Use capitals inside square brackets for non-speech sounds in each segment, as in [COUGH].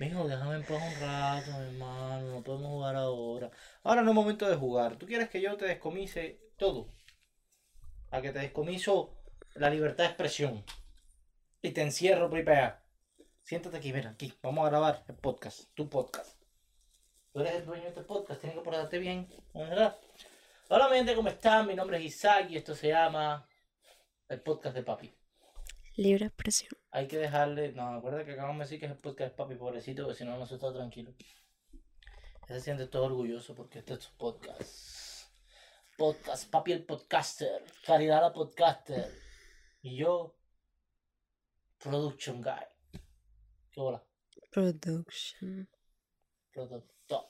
Mijo, déjame en un rato, mi hermano, no podemos jugar ahora. Ahora no es momento de jugar. ¿Tú quieres que yo te descomise todo? A que te descomiso la libertad de expresión. Y te encierro pripea. Siéntate aquí, mira, aquí. Vamos a grabar el podcast, tu podcast. Tú eres el dueño de este podcast, tienes que portarte bien, ¿no es verdad? Hola, mi gente, ¿cómo están? Mi nombre es Isaac y esto se llama el podcast de papi. Libre expresión. Hay que dejarle. No, acuerda que acabamos de decir que es el podcast papi, pobrecito, porque si no, no se está tranquilo. Ya se siente todo orgulloso porque este es su podcast. Podcast, papi el podcaster, Caridad la podcaster. Y yo, production guy. ¿Qué hola? Production. Productor.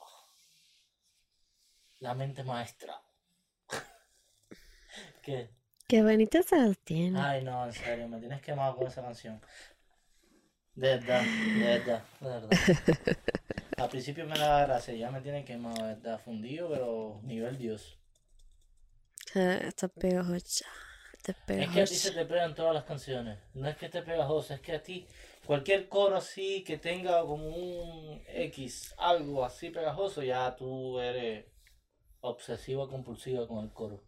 La mente maestra. [LAUGHS] ¿Qué? Qué bonita se tiene. Ay, no, en serio, me tienes quemado con esa canción. De verdad, de verdad, de verdad. Al principio me daba gracia, ya me tiene quemado, de verdad, fundido, pero nivel Dios. Ah, Está pegajosa. Está Es que a ti pegajosa. se te pegan todas las canciones. No es que esté pegajosa, es que a ti cualquier coro así que tenga como un X, algo así pegajoso, ya tú eres obsesiva compulsiva con el coro.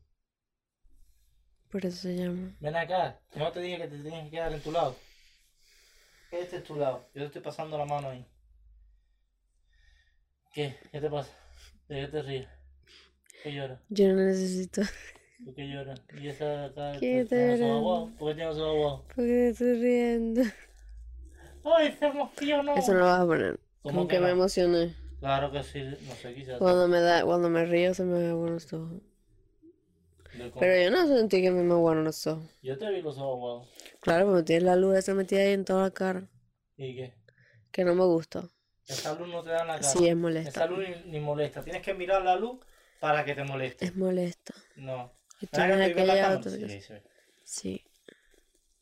Por eso se llama. Ven acá, yo no te dije que te tienes que quedar en tu lado. Este es tu lado, yo te estoy pasando la mano ahí. ¿Qué? ¿Qué te pasa? ¿De qué te ríes? ¿Qué llora? Yo no necesito. ¿Por qué llora? ¿Y esa de acá? ¿Qué te? ¿Por qué tiene los ojos aguados? ¿Por qué te estoy riendo? ¡Ay, se emocionó! Eso no lo vas a poner. ¿Cómo Como que que me emocioné. Claro que sí, no sé, quizás. Cuando me da, cuando me río se me aguan los ojos. Pero yo no sentí que me aguaron los ojos. Yo te vi los ojos aguados. Claro, porque tienes la luz esa metida ahí en toda la cara. ¿Y qué? Que no me gusta. Esa luz no te da en la cara. Sí, es Esa molesta. luz ni, ni molesta. Tienes que mirar la luz para que te moleste. Es molesta. No. Y Ven acá, tienes ¿te ves la aquella otra Sí, ve. Sí.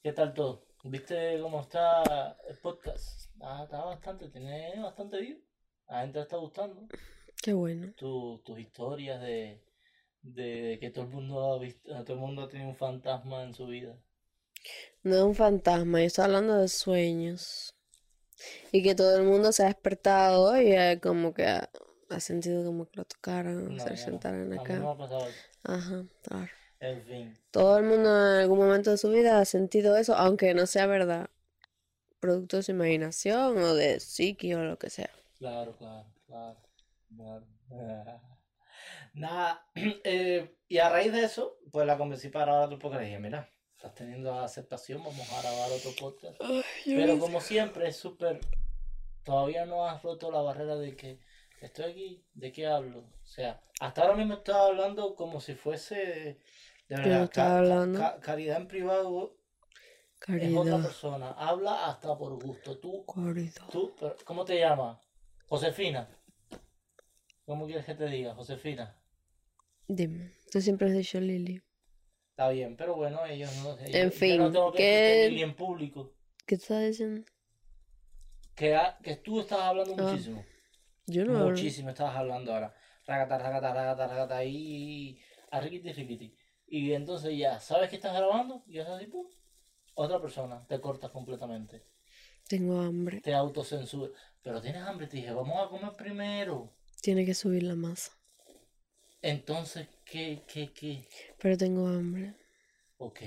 ¿Qué tal todo? ¿Viste cómo está el podcast? Ah, está bastante, tiene bastante view. A la gente le está gustando. Qué bueno. Tu- tus historias de, de que todo el mundo ha visto, todo el mundo ha tenido un fantasma en su vida. No es un fantasma, yo estoy hablando de sueños. Y que todo el mundo se ha despertado y eh, como que ha, ha sentido como que lo tocaran, No, se sentaran no acá. Ajá, claro. En fin. Todo el mundo en algún momento de su vida ha sentido eso, aunque no sea verdad. Producto de su imaginación o de psiqui o lo que sea. Claro, claro, claro. claro. [LAUGHS] Nada, [CLEARS THROAT] eh, y a raíz de eso, pues la convencí para grabar otro podcast. Le dije, mira, estás teniendo aceptación, vamos a grabar otro podcast. Pero como siempre, es súper. Todavía no has roto la barrera de que estoy aquí, ¿de qué hablo? O sea, hasta ahora mismo estaba hablando como si fuese. De verdad, estaba ca- ca- hablando. ca- caridad en privado es otra Caridad, persona. Habla hasta por gusto. Tú caridad. ¿Tú, cómo te llamas? Josefina. ¿Cómo quieres que te diga? Josefina. Dime, tú siempre has dicho Lili. Está bien, pero bueno, ellos no. ellos- En fin, no tengo que ¿qué- Lili en público. ¿Qué estás diciendo? Que, ha- que tú estás hablando Ah, muchísimo. Yo no hablo. Muchísimo estabas hablando ahora. Ragata, ragata, ragata, ragata. Ahí. A riquiti, riquiti. Y entonces ya, ¿sabes que estás grabando? Y es así, pum. Otra persona, te cortas completamente. Tengo hambre. Te autocensura. Pero tienes hambre, te dije, vamos a comer primero. Tiene que subir la masa. Entonces, ¿qué, qué, qué? Pero tengo hambre. Ok.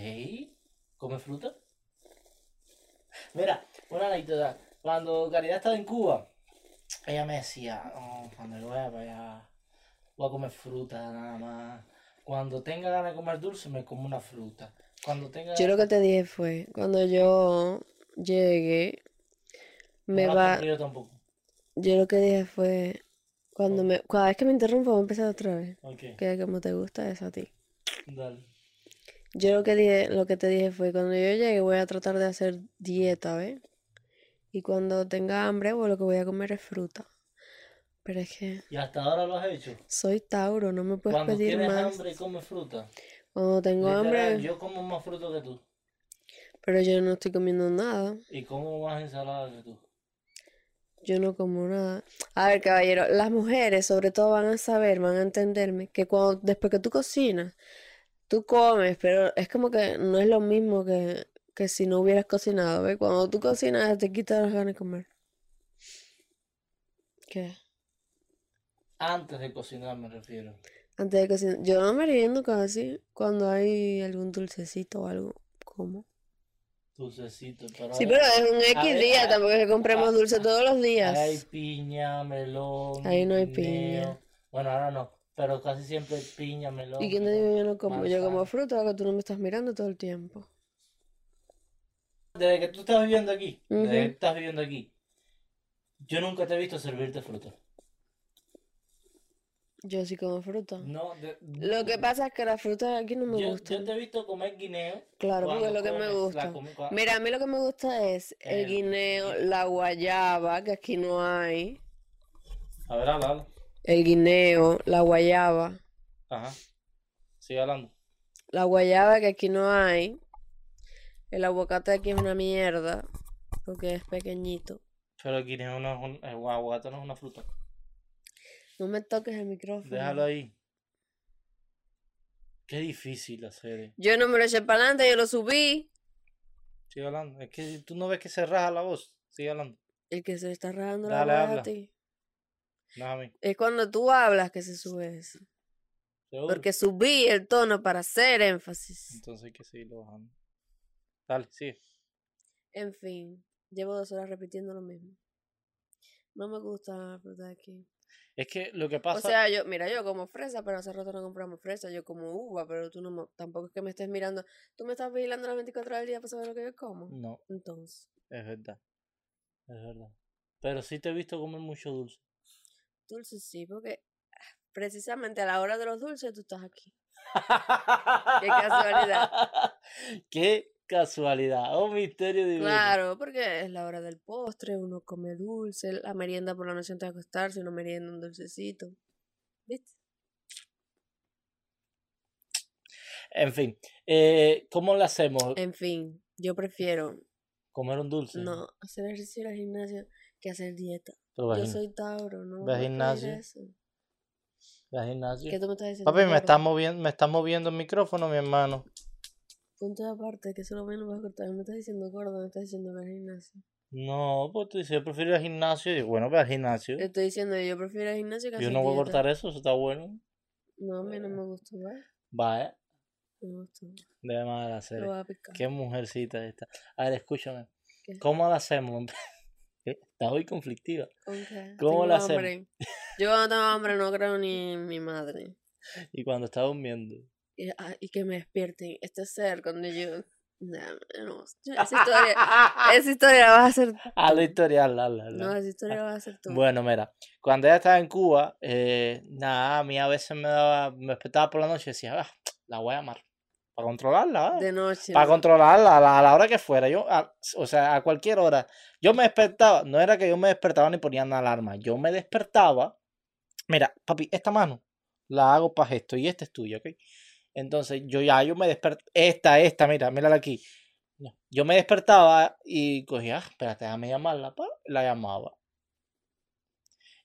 ¿Come fruta? Mira, una anécdota. Cuando Caridad estaba en Cuba, ella me decía, "Oh, cuando yo vaya para allá, voy a comer fruta nada más. Cuando tenga ganas de comer dulce, me como una fruta. Cuando tenga Yo lo que te dije fue, cuando yo llegué, me no va, yo lo que dije fue, cuando me, cada vez que me interrumpo, voy a empezar otra vez. Ok, Que como te gusta es a ti. dale. Yo lo que dije, lo que te dije fue, cuando yo llegue voy a tratar de hacer dieta, ¿ves? Y cuando tenga hambre, pues lo que voy a comer es fruta. Pero es que ¿Y hasta ahora lo has hecho? soy Tauro, no me puedes Cuando pedir tienes más. hambre, comes fruta. Cuando tengo Literal, hambre, yo como más fruta que tú. pero yo no estoy comiendo nada. Y como más ensalada que tú. Yo no como nada. A ver, caballero, las mujeres sobre todo van a saber, van a entenderme que cuando después que tú cocinas, tú comes, pero es como que no es lo mismo que, que si no hubieras cocinado, ¿ves? Cuando tú cocinas te quitas las ganas de comer. ¿Qué? Antes de cocinar me refiero. Antes de cocinar. Yo no meriendo casi cuando hay algún dulcecito o algo. ¿Cómo? Dulcecito, pero Sí, pero es un X día, tampoco es que compremos dulce todos los ahí días. hay piña, melón. Ahí no hay piña. Bueno, ahora no, pero casi siempre piña, melón. ¿Y quién te que yo no como? Yo como fruta, que tú no me estás mirando todo el tiempo. Desde que tú estás viviendo aquí, desde que estás viviendo aquí, yo nunca te he visto servirte fruta. Yo sí como fruta. No, de- Lo que pasa es que las frutas aquí no me yo, yo gustan. te he visto comer guineo. Claro, porque es lo que me la gusta. Mira, a mí lo que me gusta es el El- guineo, la guayaba, que aquí no hay. A ver, habla. El guineo, la guayaba. Ajá. Sigue hablando. La guayaba que aquí no hay. El aguacate aquí es una mierda. Porque es pequeñito. Pero el guineo no es un, el aguacate no es una fruta. No me toques el micrófono. Déjalo ahí. Qué difícil hacer. eh. Yo no me lo eché para adelante, yo lo subí. Sigue hablando. Es que tú no ves que se raja la voz. Sigue hablando. El que se está rajando la voz habla. a ti. No a mí. Es cuando tú hablas que se sube eso. ¿Seguro? Porque subí el tono para hacer énfasis. Entonces hay que seguirlo bajando. Dale, sigue. En fin, llevo dos horas repitiendo lo mismo. No me gusta la fruta de aquí. Es que lo que O pasa. sea, yo, mira, yo como fresa, pero hace rato no compramos fresa. Yo como uva, pero tú no tampoco es que me estés mirando. Tú me estás vigilando las 24 horas del día para saber lo que yo como. No, Entonces, es verdad. Es verdad. Pero sí te he visto comer mucho dulce. dulce sí, porque precisamente a la hora de los dulces tú estás aquí. [LAUGHS] Qué casualidad. Qué casualidad. Oh, misterio divino. Claro, porque es la hora del postre, uno come dulce, la merienda por la noche antes de acostarse, uno merienda un dulcecito. ¿Viste? En fin, eh, ¿cómo le hacemos? En fin, yo prefiero Comer un dulce. no hacer ejercicio en el gimnasio que hacer dieta. Yo soy Tauro, no ve al voy a pedir gimnasio. eso. ve al gimnasio. ¿Qué tú me estás diciendo? Papi, me gordo? está moviendo, me está moviendo el micrófono, mi hermano. Punto de aparte, que eso lo menos vas a cortar. Me estás diciendo gordo, me estás diciendo ve al gimnasio. No, pues tú dices, yo prefiero ir al gimnasio. Y bueno, ve al gimnasio. Estoy diciendo yo prefiero el gimnasio que Yo no voy a cortar eso, eso está bueno. No, a mí no me gustó, ¿vale? Vaya, No me gustó. de madre hacer. Lo voy a picar. Qué mujercita esta. A ver, escúchame. ¿Qué? ¿Cómo la hacemos? [LAUGHS] ¿Eh? Está hoy conflictiva. ¿Con qué? ¿Cómo Tengo la hacemos? hambre. Yo cuando tengo hambre no creo ni en mi madre. [LAUGHS] Y cuando está durmiendo. Y, ah, y que me despierten. Este ser cuando yo... Nah, [LAUGHS] no, esa historia, esa historia la vas a hacer A la historia, hazla, hazla. No, esa historia la vas a hacer tú. Bueno, mira, cuando ella estaba en Cuba, eh, nada, a mí a veces me daba, me despertaba por la noche y decía, ah, la voy a llamar. Para controlarla, ¿eh? de noche. Para ¿no? controlarla a la, a la hora que fuera. Yo, a- o sea, a cualquier hora. Yo me despertaba, no era que yo me despertaba ni ponía una alarma. Yo me despertaba. Mira, papi, esta mano la hago para esto y esta es tuya, ¿ok? Entonces yo ya, yo me despertaba. Esta, esta, mira, mírala aquí. Yo me despertaba y cogía, ah, espérate, déjame llamarla, pa, la llamaba.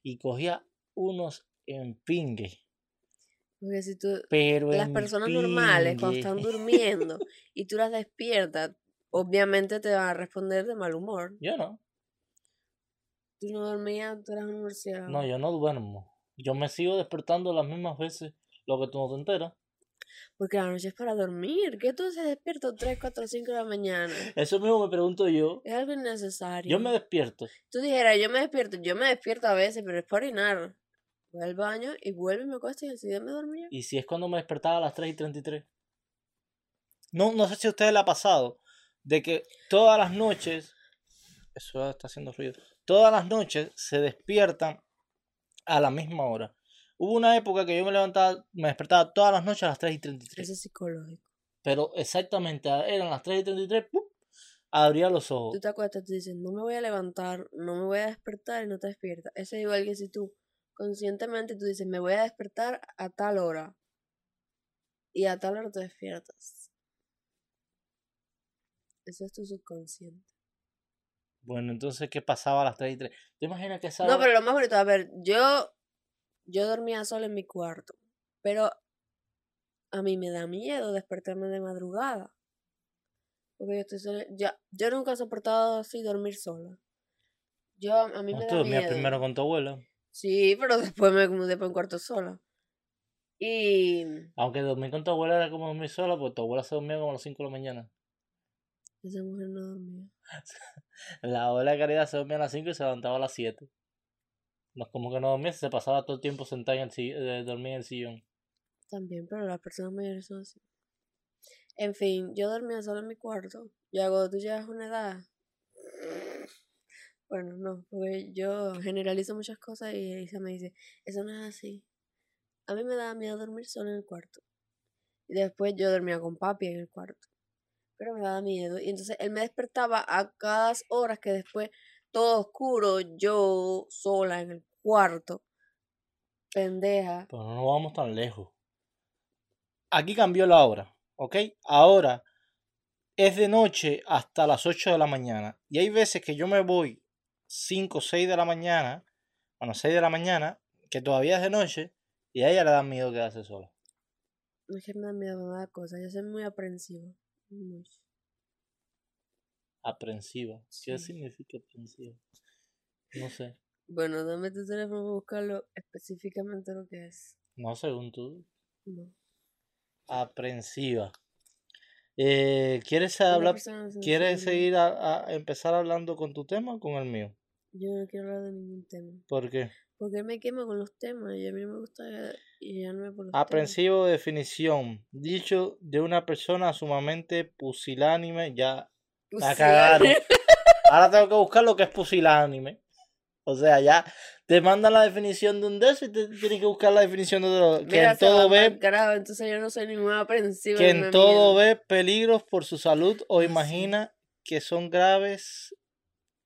Y cogía unos empingues. Porque si tú, Pero las personas normales cuando están [LAUGHS] durmiendo y tú las despiertas, obviamente te van a responder de mal humor. Yo no. Tú no dormías, tú eras un murciélago. No, yo no duermo. Yo me sigo despertando las mismas veces, lo que tú no te enteras. Porque la noche es para dormir. ¿Qué tú se despierto 3, 4, 5 de la mañana? Eso mismo me pregunto yo. Es algo innecesario. Yo me despierto. Tú dijeras, yo me despierto. Yo me despierto a veces, pero es para orinar. Voy al baño y vuelvo y me acuesto y enseguida me dormía. Y si es cuando me despertaba a las 3 y 33. No, no sé si a ustedes le ha pasado. De que todas las noches. Eso está haciendo ruido. Todas las noches se despiertan a la misma hora. Hubo una época que yo me levantaba, me despertaba todas las noches a las 3 y 33. Eso es psicológico. Pero exactamente, eran las 3 y 33, ¡pum! abría los ojos. Tú te acuestas, tú dices, no me voy a levantar, no me voy a despertar y no te despiertas. Eso es igual que si tú conscientemente tú dices, me voy a despertar a tal hora. Y a tal hora te despiertas. Eso es tu subconsciente. Bueno, entonces, ¿qué pasaba a las 3 y 3? ¿Te imaginas que esa No, hora- pero lo más bonito, a ver, yo, yo dormía sola en mi cuarto, pero a mí me da miedo despertarme de madrugada. Porque yo estoy sola, yo nunca he soportado así dormir sola. Yo, a mí me tú da dormías miedo. primero con tu abuela. Sí, pero [LAUGHS] después me mudé para un cuarto sola. Y Aunque dormir con tu abuela era como dormir sola, porque tu abuela se dormía como a las 5 de la mañana. esa mujer no dormía. [LAUGHS] La abuela de Caridad se dormía a las 5 y se levantaba a las 7. No como que no dormía, se pasaba todo el tiempo sentada en el sillón, eh, dormía en el sillón. También, pero las personas mayores son así. En fin, yo dormía sola en mi cuarto. Ya cuando tú llegas a una edad. Bueno, no, porque yo generalizo muchas cosas y Elisa me dice, eso no es así. A mí me daba miedo dormir sola en el cuarto. Y después yo dormía con papi en el cuarto. Pero me daba miedo. Y entonces él me despertaba a cada horas que después, todo oscuro, yo sola en el cuarto. Pendeja. Pero no vamos tan lejos. Aquí cambió la hora, ¿ok? Ahora es de noche hasta las 8 de la mañana. Y hay veces que yo me voy 5 o 6 de la mañana, bueno, 6 de la mañana, que todavía es de noche, y a ella le da miedo quedarse sola. No es que me da miedo, me da cosas. Yo soy muy aprensiva. Mucho. Aprensiva. ¿Qué Sí. significa aprensiva? No sé. Bueno, dame tu teléfono para buscarlo específicamente lo que es. No, según tú. No. Aprensiva. Eh, ¿Quieres hablar? ¿Quieres seguir a, a empezar hablando con tu tema o con el mío? Yo no quiero hablar de ningún tema. ¿Por qué? Porque él me quema con los temas y a mí me gusta guiarme por los temas. Aprensivo definición. Dicho de una persona sumamente pusilánime. Ya la cagaron. [LAUGHS] Ahora tengo que buscar lo que es pusilánime. O sea, ya te mandan la definición de un de eso y te tienes que buscar la definición de otro. Que Mira, en todo ve, carajo, entonces yo no soy ninguna aprensiva. que en todo ve peligros por su salud o sí. imagina que son graves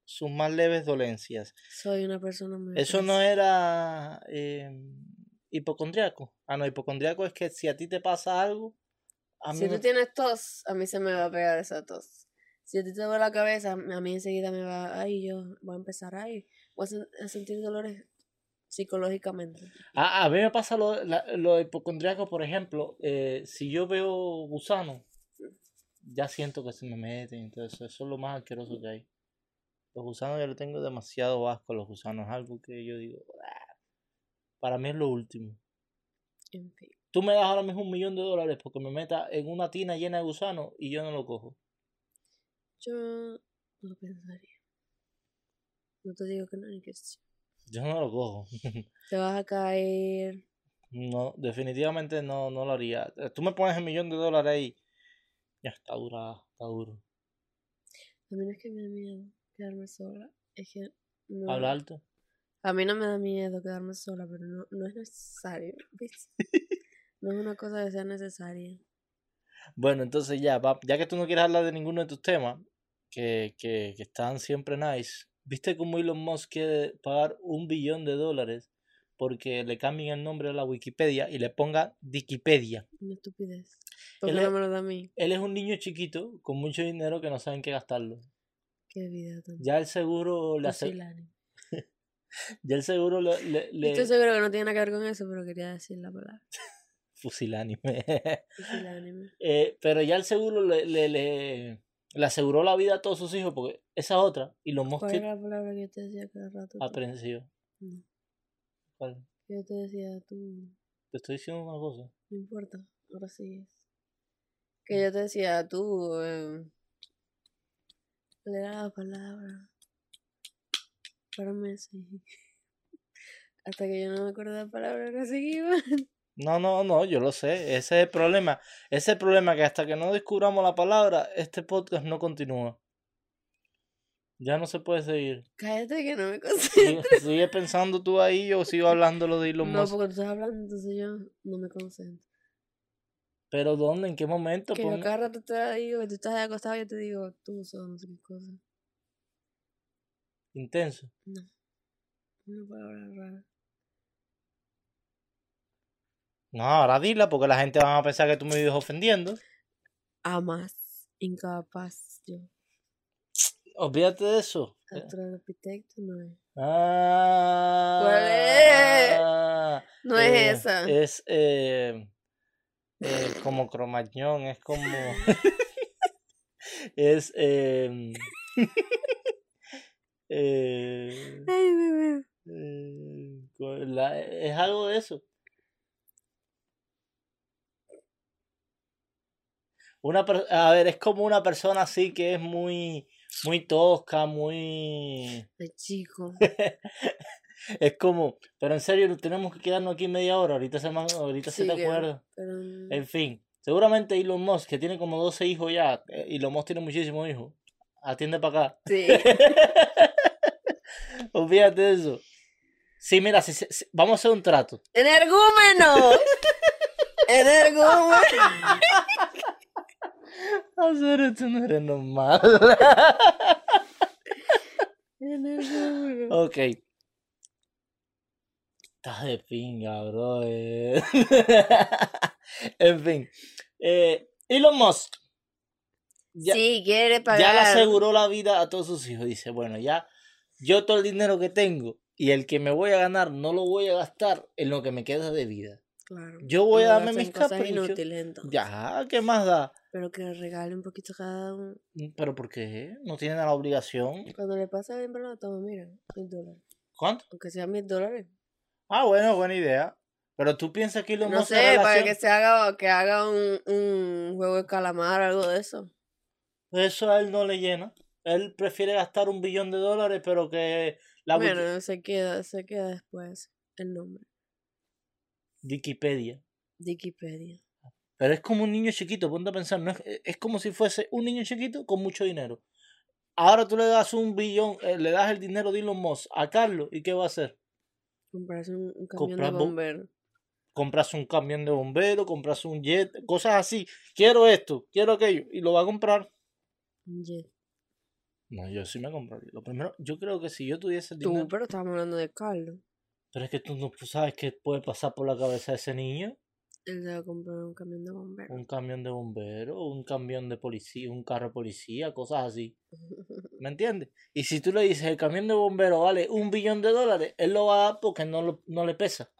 sus más leves dolencias. Soy una persona muy Eso no era eh, hipocondriaco. Ah, no, hipocondriaco es que si a ti te pasa algo, a mí Si me- tú tienes tos, a mí se me va a pegar esa tos. Si a ti te duele la cabeza, a mí enseguida me va, ay, yo voy a empezar ahí. Voy a, sen- a sentir dolores psicológicamente. a, a mí me pasa lo, la- lo hipocondriaco, por ejemplo, eh, si yo veo gusano, ya siento que se me meten, entonces eso es lo más asqueroso que hay. Los gusanos yo le tengo demasiado asco a los gusanos, algo que yo digo, "Ah". para mí es lo último. En fin. Tú me das ahora mismo un millón de dólares porque me meta en una tina llena de gusanos y yo no lo cojo. Yo no lo pensaría. No te digo que no, ni que sí. Yo no lo cojo. [LAUGHS] Te vas a caer. No, definitivamente no, no lo haría. Eh, Tú me pones el millón de dólares ahí. Ya está dura, está duro. A mí no es que me da miedo quedarme sola. Es que no. Habla alto. A mí no me da miedo quedarme sola, pero no, no es necesario. [LAUGHS] ¿viste? no es una cosa que sea necesaria. Bueno, entonces ya, ya que tú no quieres hablar de ninguno de tus temas, que, que, que están siempre nice, ¿viste cómo Elon Musk quiere pagar un billón de dólares porque le cambien el nombre a la Wikipedia y le ponga Wikipedia? Una estupidez. ¿Por Él no me lo da a mí? Él es un niño chiquito con mucho dinero que no saben qué gastarlo. Qué vida tan Ya el seguro le hace, [LAUGHS] ya el seguro le, le, le- Estoy seguro que no tiene nada que ver con eso, pero quería decir la palabra. [LAUGHS] fusilánime. Pusilánime. [LAUGHS] Eh, pero ya el seguro le, le, le, le aseguró la vida a todos sus hijos, porque esa otra, y los ¿Cuál mosquitos era la palabra que yo te decía cada rato? tú? aprensivos. No, ¿Cuál? yo te decía tú. Te estoy diciendo una cosa. No importa, ahora sí es. Que yo te decía tú. Eh, ¿Cuál era la palabra? Para sí. [LAUGHS] Hasta que yo no me acuerdo de la palabra, ahora seguimos. [LAUGHS] No, no, no, yo lo sé. Ese es el problema. Ese es el problema que hasta que no descubramos la palabra, este podcast no continúa. Ya no se puede seguir. Cállate que no me concentro. Sigue, sigue pensando tú ahí, yo sigo hablando lo de Elon No, Musk. porque tú estás hablando, entonces yo no me concentro. Pero ¿dónde? ¿En qué momento? Que yo cada rato te digo que tú estás acostado y yo te digo, tú sos no sé qué cosa. Intenso. No. Una palabra rara. No, ahora dila porque la gente va a pensar que tú me vives ofendiendo. Amas. Incapaz. Yo. Olvídate de eso. Australopithecus no es. Ah, ¿Cuál es? No es eh, esa. Es eh, eh, como cromañón, es como. [LAUGHS] es. Eh, eh, Ay, bebé. eh, la- es algo de eso. Una a ver, es como una persona así que es muy, muy tosca, muy... Ay, chico. [LAUGHS] Es como, pero en serio, tenemos que quedarnos aquí media hora, ahorita se, man- ahorita se te. Pero, mm, En fin, seguramente Elon Musk, que tiene como 12 hijos ya, eh, Elon Musk tiene muchísimos hijos, atiende para acá. sí. [LAUGHS] Olvídate de eso. Sí, mira, si, si- vamos a hacer un trato. ¡Energúmeno! [LAUGHS] ¡Energúmeno! Eres normal. Energúmeno. ok. Estás de pinga, bro. eh. en fin. Eh, Elon Musk. Ya, sí, quiere pagar. ya le aseguró la vida a todos sus hijos. Dice, bueno, ya yo todo el dinero que tengo y el que me voy a ganar no lo voy a gastar en lo que me queda de vida. Claro. Yo voy a darme mis caprichos. Ya, ¿qué más da? Pero que le regale un poquito cada uno. ¿Pero por qué? No tienen la obligación. Cuando le pasa bien, pero toma, mira, mil dólares. ¿Cuánto? Aunque sea mil dólares. Ah, bueno, buena idea. Pero tú piensas que Elon No sé, en para relación- que se haga, que haga un, un juego de calamar o algo de eso. Eso a él no le llena. Él prefiere gastar un billón de dólares, pero que la Bueno, se queda, se queda después el nombre. Wikipedia. Wikipedia. Pero es como un niño chiquito, ponte a pensar, no es, es como si fuese un niño chiquito con mucho dinero. Ahora tú le das un billón, eh, le das el dinero de Elon Musk a Carlos, ¿y qué va a hacer? Comprarse un, un camión de bo- bomberos. Comprarse un camión de bomberos, comprarse un jet, cosas así. Quiero esto, quiero aquello, y lo va a comprar. Un jet. No, yo sí me compraría. Lo primero, yo creo que si yo tuviese el Tú, dinero. pero estamos hablando de Carlos. Pero es que tú no sabes qué puede pasar por la cabeza de ese niño. Él a comprar un camión de bomberos. Un camión de bomberos, un camión de policía, un carro de policía, cosas así. [LAUGHS] ¿Me entiendes? Y si tú le dices el camión de bomberos vale un billón de dólares, él lo va a dar porque no, lo- no le pesa.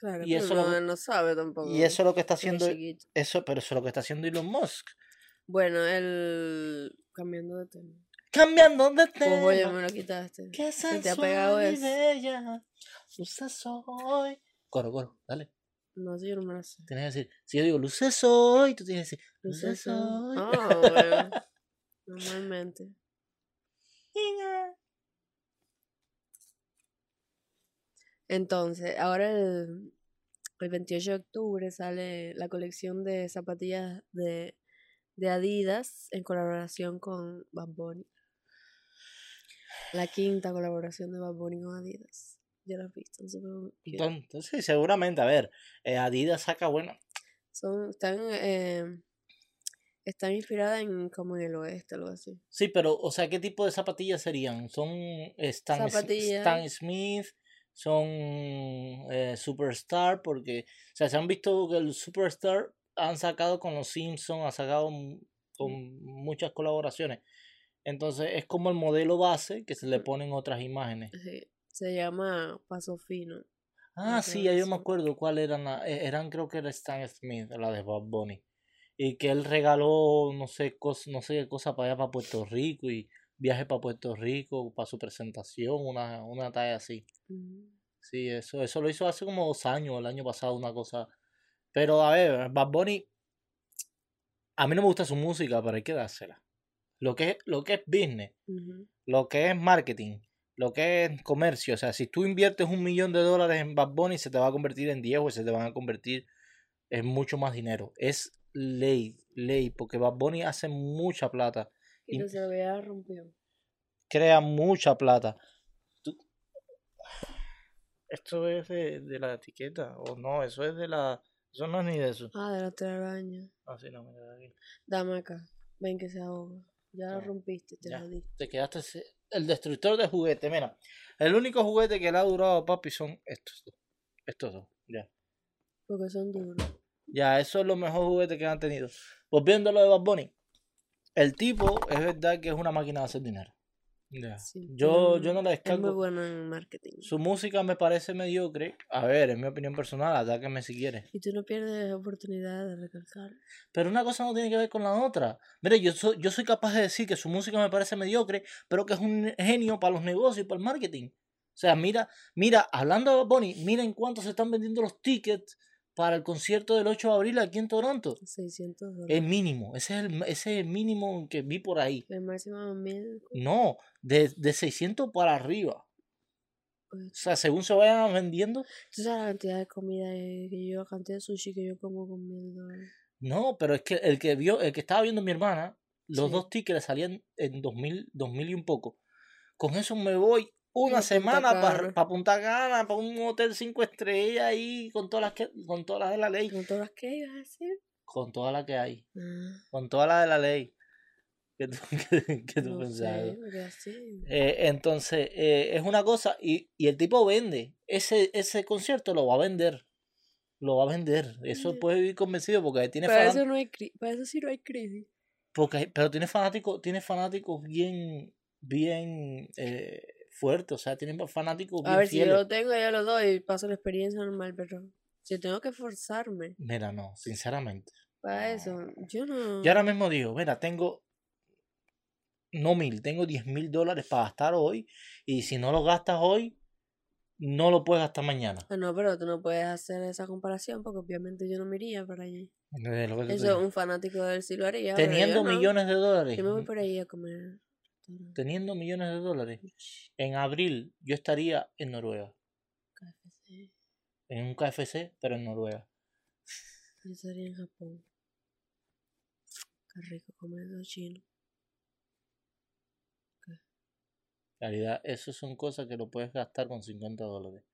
Claro, Y eso no, lo- él no sabe tampoco. Y eso es lo que está haciendo. Eso, pero eso es lo que está haciendo Elon Musk. Bueno, él cambiando de tema. Cambiando de tema. Pues oye, me lo quitaste. Qué Se te ha pegado sensual y eso. bella. Soy. Coro, coro, dale. No sé, yo no me lo sé. Tienes que decir, si yo digo luces soy, tú tienes que decir luces soy. Ah, bueno. Normalmente. Entonces, ahora el, el 28 de octubre sale la colección de zapatillas de, de Adidas en colaboración con Bad Bunny. La quinta colaboración de Bad Bunny con Adidas. Ya la has visto, súper cute. Entonces, sí, seguramente, a ver, eh, Adidas saca bueno. Son, están, eh, están inspiradas en como en el oeste, algo así. Sí, pero, o sea, ¿qué tipo de zapatillas serían? ¿Son Stan. Stan Smith? ¿Son eh, Superstar? Porque, o sea, se han visto que el Superstar han sacado con los Simpsons, ha sacado con muchas colaboraciones. Entonces, es como el modelo base que se le ponen otras imágenes. Sí, Se llama Paso Fino. Ah, sí, ya yo me acuerdo cuál eran. la- eh, eran, creo que era Stan Smith, la de Bad Bunny. Y que él regaló, no sé, cos, no sé qué cosa para allá, para Puerto Rico. Y viaje para Puerto Rico, para su presentación, una, una talla así. Mm. Sí, eso, eso lo hizo hace como dos años, el año pasado, una cosa. Pero a ver, Bad Bunny, a mí no me gusta su música, pero hay que dársela. Lo que es, lo que es business, lo que es marketing, lo que es comercio. O sea, si tú inviertes un millón de dólares en Bad Bunny, se te va a convertir en 10 o se te van a convertir en mucho más dinero. Es ley, ley, porque Bad Bunny hace mucha plata, Y Y- que se lo había rompió. crea mucha plata. Tú- Esto es de, de la etiqueta, o no, eso es de la... Eso no es ni de eso. Ah, de la telaraña. Así no, mira aquí. Dame acá. Ven que se ahoga. Ya lo rompiste, te ya. lo di. Te quedaste el destructor de juguetes. Mira, el único juguete que le ha durado a papi son estos dos. Estos dos, ya. Porque son duros. Ya, eso es lo mejor juguete que han tenido. Volviendo a lo de Bad Bunny. El tipo, es verdad que es una máquina de hacer dinero. Sí, Yo, yo no Es muy descargo. bueno en marketing. Su música me parece mediocre. A ver, es mi opinión personal, atáquenme si quieres. Y tú no pierdes oportunidad de recalcar. Pero una cosa no tiene que ver con la otra. Mire, yo soy, yo soy capaz de decir que su música me parece mediocre, pero que es un genio para los negocios y para el marketing. O sea, mira, mira, hablando de Bunny, mira en cuánto se están vendiendo los tickets para el concierto del 8 de abril aquí en Toronto. 600 dólares. Es mínimo, ese es el, ese es el mínimo que vi por ahí. El máximo mil. No, de, de 600 para arriba. O sea, según se vayan vendiendo. ¿Tú sabes la cantidad de comida que yo, la cantidad de sushi que yo como con mil dólares? No, pero es que el que vio, el que estaba viendo mi hermana, los Sí. dos tickets salían en 2000, 2000 y un poco. Con eso me voy una semana para Cana. Punta Cana, para un hotel cinco estrellas ahí, con todas las que, con todas las de la ley, ¿Con todas las que ibas a decir? con todas las que hay, Ah, con todas las de la ley. [LAUGHS] ¿Qué tú, qué- qué tú no pensabas? sé. Eh, entonces, eh, es una cosa, y, y el tipo vende. Ese, ese concierto lo va a vender. Lo va a vender. Eso puede vivir convencido porque tiene Para eso, no hay para eso sí no hay crisis. Porque, pero tiene fanáticos, tiene fanáticos bien, bien eh, fuertes. O sea, tiene fanáticos A bien ver, si yo lo tengo, yo lo doy paso la experiencia normal, pero si tengo que forzarme Mira, no, sinceramente. para No. eso, yo no. Yo ahora mismo digo, mira, tengo, no mil, tengo 10 mil dólares para gastar hoy. Y si no lo gastas hoy, no lo puedes gastar mañana. Ah, no, pero tú no puedes hacer esa comparación porque obviamente yo no me iría para allí. Es Eso digo. un fanático de él sí lo haría. Teniendo no. millones de dólares. Yo me voy por ahí a comer. Teniendo millones de dólares. En abril yo estaría en Noruega. KFC. En un KFC, pero en Noruega. Yo estaría en Japón. Qué rico comer chino. En realidad, eso son cosas que lo puedes gastar con 50 dólares.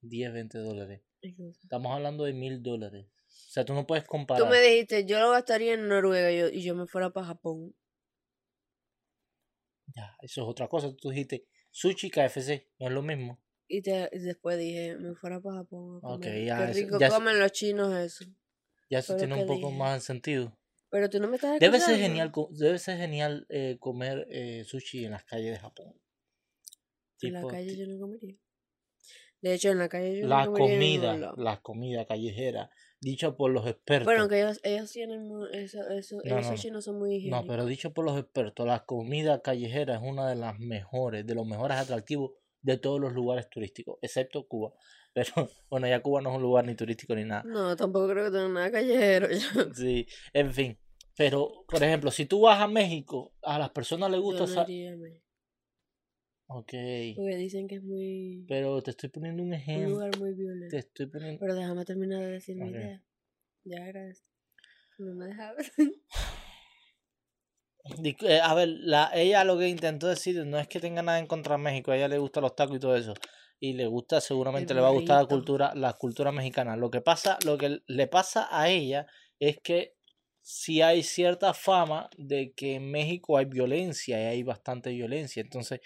10, 20 dólares. ¿Qué? Estamos hablando de mil dólares. O sea, tú no puedes Tú comparar. me dijiste, yo lo gastaría en Noruega y yo, y yo me fuera para Japón. Ya, eso es otra cosa. Tú dijiste sushi KFC, no es lo mismo. Y, te, y después dije, me fuera para Japón. A comer. ya Qué rico ya comen los chinos eso. Ya eso tiene un poco dije. más sentido. Pero tú no me estás Debe ser genial, debe ser genial eh, comer eh, sushi en las calles de Japón. En la Tipo, calle yo no comería. De hecho, en la calle yo la no comería comida, la comida callejera, dicho por los expertos. Bueno, aunque ellos, ellos tienen eso, eso, No, esos no. chinos son muy No, higiénicos. pero dicho por los expertos, la comida callejera es una de las mejores, de los mejores atractivos de todos los lugares turísticos, excepto Cuba. [LAUGHS] Pero bueno, ya Cuba no es un lugar ni turístico ni nada. No, tampoco creo que tengan nada callejero. [LAUGHS] yo- Sí, en fin. Pero, por ejemplo, si tú vas a México, a las personas les Yo gusta... no sa- iría a México, Ok, Porque dicen que es muy pero te estoy poniendo un un ejemplo. lugar muy violento. Te estoy poniendo... Pero déjame terminar de decir mi idea. Ya agradezco. No me dejabas. [LAUGHS] Eh, A ver, la, ella lo que intentó decir no es que tenga nada en contra de México, a ella le gustan los tacos y todo eso. Y le gusta, seguramente le va a gustar la cultura, la cultura mexicana. Lo que pasa, lo que le pasa a ella es que sí hay cierta fama de que en México hay violencia y hay bastante violencia. Entonces,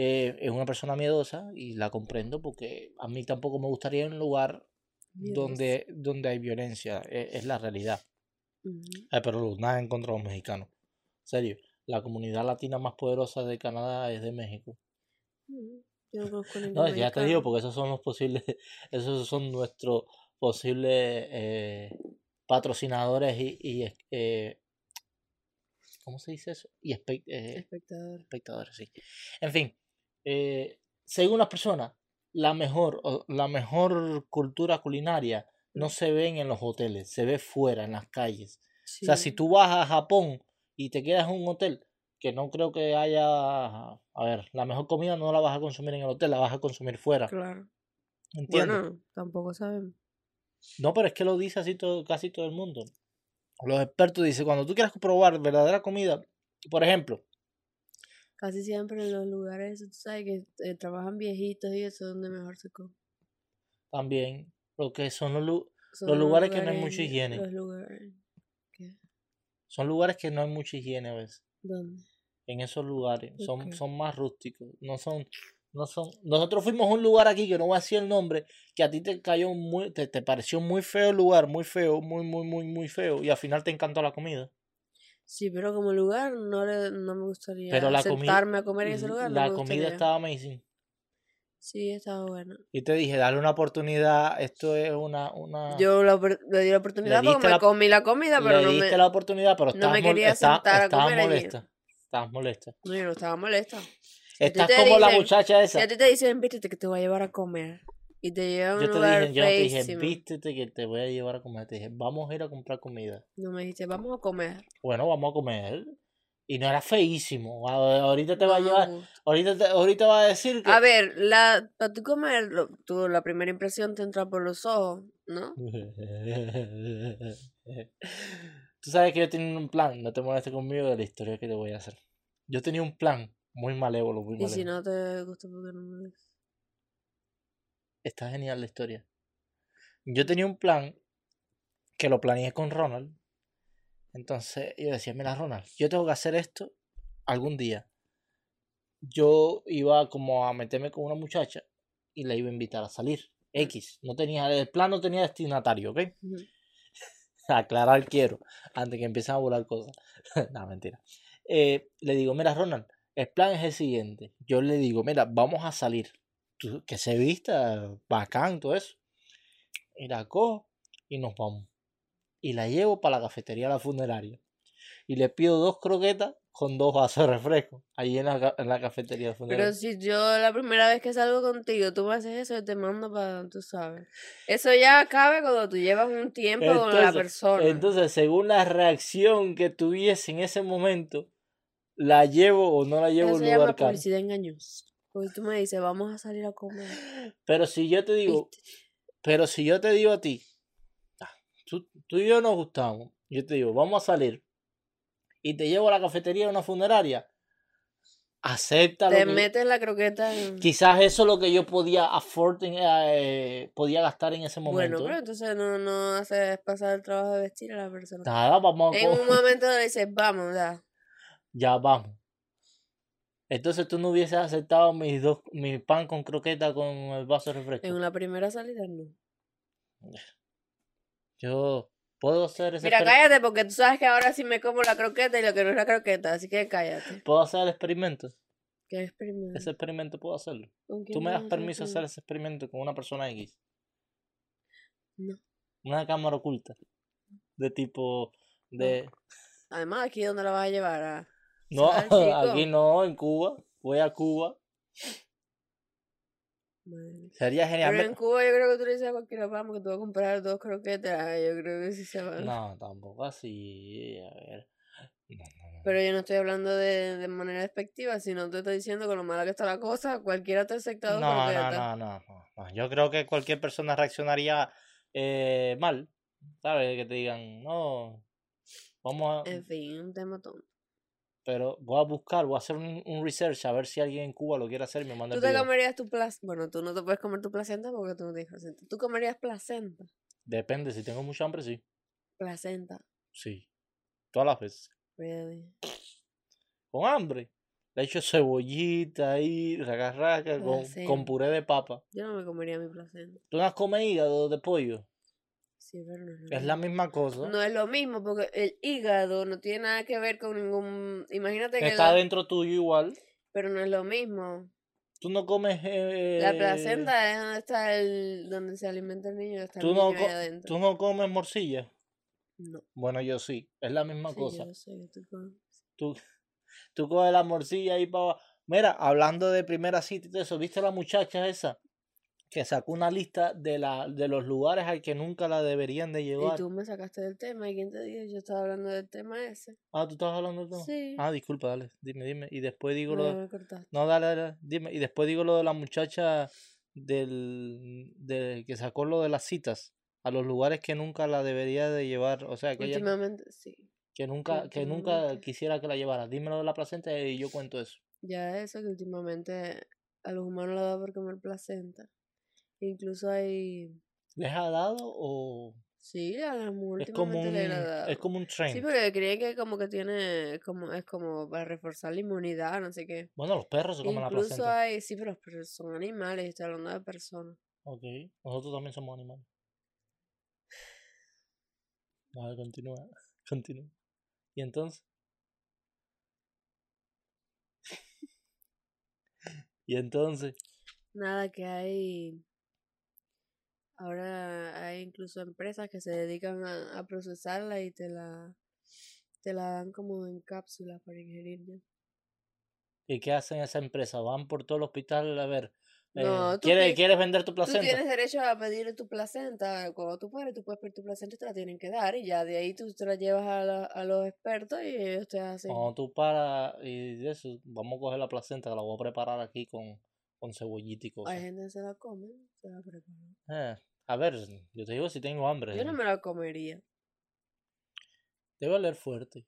eh, es una persona miedosa y la comprendo porque a mí tampoco me gustaría un lugar donde, donde hay violencia. e- es la realidad. Ujú. Ay, pero nada en contra de los mexicanos. En serio, la comunidad latina más poderosa de Canadá es de México. Yo no conozco ningún No, ya te digo, porque esos son los posibles, [LAUGHS] esos son nuestros posibles eh, patrocinadores y, y, eh, ¿cómo se dice eso? Y espe- eh, Espectador. espectadores, sí. En fin, eh, según las personas, la mejor, la mejor cultura culinaria no se ven en los hoteles, se ve fuera, en las calles. O sea, si tú vas a Japón y te quedas en un hotel, que no creo que haya, a ver, la mejor comida no la vas a consumir en el hotel, la vas a consumir fuera. Claro. ¿Entiendes? Bueno, tampoco sabemos. No, pero es que lo dice así todo, casi todo el mundo. Los expertos dicen, cuando tú quieras probar verdadera comida, por ejemplo, Casi siempre en los lugares, tú sabes que eh, trabajan viejitos y eso es donde mejor se come. también lo que son los, lu- Son Los lugares que no hay mucha higiene. Los lugares. ¿Qué? son lugares que no hay mucha higiene a veces. ¿Dónde? En esos lugares son, son más rústicos, no son no son nosotros fuimos a un lugar aquí que no voy a decir el nombre, que a ti te cayó muy te, te pareció muy feo el lugar, muy feo, muy muy muy muy feo y al final te encantó la comida. Sí, pero como lugar no, le, no me gustaría Pero la sentarme a comer en ese lugar. no La me comida estaba amazing. Sí, estaba buena. Y te dije, dale una oportunidad, esto es una... una... Yo la le di la oportunidad porque me comí la comida, pero le no diste me... la oportunidad, pero no me quería sentar a comer allí. molesta. Estabas molesta. No, yo no estaba molesta. Estás te como la muchacha esa. a ti te dicen, vístete que te voy a llevar a comer. Y te llevan Yo te dije, yo no te dije, vístete que te voy a llevar a comer. Te dije, vamos a ir a comprar comida. No me dijiste, vamos a comer. Bueno, vamos a comer. Y no era feísimo. Ahorita te No va a llevar, ahorita te, ahorita va a decir que... A ver, la, para tú comer, lo- tú, la primera impresión te entra por los ojos, ¿no? [LAUGHS] Tú sabes que yo tenía un plan, no te molestes conmigo de la historia que te voy a hacer. Yo tenía un plan muy malévolo, muy Y si no te gusta, ¿por qué no me? Está genial la historia. Yo tenía un plan que lo planeé con Ronald. Entonces yo decía, mira Ronald, yo tengo que hacer esto algún día. Yo iba como a meterme con una muchacha y la iba a invitar a salir. X. No tenía, el plan no tenía destinatario, ¿ok? [LAUGHS] Aclarar quiero, antes que empiecen a volar cosas. [LAUGHS] no, mentira. Eh, le digo, mira Ronald, el plan es el siguiente. Yo le digo, mira, vamos a salir. Que se vista bacán, todo eso. Y la cojo y nos vamos. Y la llevo para la cafetería de la funeraria. Y le pido dos croquetas con dos vasos de refresco. Ahí en la, en la cafetería de funeraria. Pero si yo la primera vez que salgo contigo, tú me haces eso, yo te mando para, tú sabes. Eso ya cabe cuando tú llevas un tiempo con la Entonces- persona. Entonces, según la reacción que tuviese en ese momento, la llevo o no la llevo a un lugar publicidad engañosa. Porque tú me dices, vamos a salir a comer. Pero si yo te digo, ¿viste? pero si yo te digo a ti, ah, tú, tú y yo nos gustamos, yo te digo, vamos a salir y te llevo a la cafetería de una funeraria, acepta Te que- metes la croqueta en... Quizás eso es lo que yo podía afford, eh, podía gastar en ese Bueno, momento. pero entonces no, no haces pasar el trabajo de vestir a la persona. Nada, vamos a En un momento le dices, vamos, ya. ya vamos. Entonces tú no hubieses aceptado mis dos, mi pan con croqueta con el vaso de refresco. En una primera salida, no. Yo puedo hacer ese Mira, cállate porque tú sabes que ahora sí me como la croqueta y lo que no es la croqueta, así que cállate. puedo hacer el experimento. ¿Qué experimento? Ese experimento puedo hacerlo. ¿Con quién Tú me das permiso de hacer ese experimento con una persona X. No. Una cámara oculta. De tipo de Además, aquí dónde la vas a llevar a... [LAUGHS] no, aquí no, en Cuba. Voy a Cuba. Madre. Sería genial. Pero en Cuba yo creo que tú le dices a cualquiera, vamos, que tú vas a comprar dos croquetas. Ay, Yo creo que sí se van. No, tampoco así. A ver. No, no, no. Pero yo no estoy hablando de, de manera despectiva, sino te estoy diciendo con lo mala que está la cosa, cualquiera te acepta dos No, no, croquetas. no, no, no, no. Yo creo que cualquier persona reaccionaría eh, mal. ¿Sabes? Que te digan, no, vamos a... En fin, un tema tonto. Pero voy a buscar, voy a hacer un, un research a ver si alguien en Cuba lo quiere hacer y me manda ¿Tú el te video. comerías tu placenta? Bueno, tú no te puedes comer tu placenta porque tú no tienes placenta. ¿Tú comerías placenta? Depende, si tengo mucha hambre, sí. Placenta. Sí. Todas las veces. Really. Con hambre. Le echo cebollita ahí, raca raca, con, Placenta. con puré de papa. Yo no me comería mi placenta. ¿Tú no has comido hígado de pollo? Sí, pero no es lo Es la misma cosa. No es lo mismo porque el hígado no tiene nada que ver con ningún... Imagínate que... Está la- dentro tuyo igual. Pero no es lo mismo. Tú no comes... eh, La placenta es donde está el... donde se alimenta el niño. Está el ¿Tú no, niño ahí co- adentro. ¿Tú no comes morcilla? No. Bueno, yo sí. Es la misma Sí, cosa. yo sé que tú comes. Tú, tú coges la morcilla ahí para... Mira, hablando de primera cita y todo eso, ¿viste la muchacha esa? Que sacó una lista de, la, de los lugares al que nunca la deberían de Y llevar. tú me sacaste del tema. ¿Y quién te dijo? Yo estaba hablando del tema ese. Ah, ¿tú estabas hablando de todo? Sí. Ah, disculpa, dale. Dime, dime. Y después digo No, lo... de- me. No, dale, dale, dime. Y después digo lo de la muchacha del... De, que sacó lo de las citas. A los lugares que nunca la debería de llevar. O sea, que ella... Últimamente, sí. Que nunca, que nunca quisiera que la llevara. Dímelo de la placenta y yo cuento eso. Ya eso que últimamente a los humanos les da por comer placenta. Incluso hay... ¿Les ha dado o Sí, a las es como un, le ha es como un Sí, trend? porque creen que como que tiene, como, es como para reforzar la inmunidad, no sé qué. Bueno, los perros se comen la Incluso placenta. hay, sí, pero, pero son animales, estoy hablando de personas. Ok, nosotros también somos animales. Ver, continúa, [LAUGHS] continúa. ¿Y entonces? [LAUGHS] ¿Y entonces? Nada, que hay, ahora hay incluso empresas que se dedican a, a procesarla y te la, te la dan como en cápsulas para ingerir ya. ¿Y qué hacen esa empresa? Van por todo el hospital a ver. eh, No, tú ¿quieres, ¿Quieres vender tu Tú placenta? tienes derecho a pedir tu placenta. Cuando tú puedes, tú puedes pedir tu placenta y te la tienen que dar. Y ya de ahí tú te la llevas a, la- a los expertos y ellos te hacen. Cuando tú paras y eso, vamos a coger la placenta que la voy a preparar aquí con, con cebollita y Hay cosas. gente que se la come, se la prepara. Eh, a ver, yo te digo si tengo hambre. Yo no me la comería. Debe oler fuerte.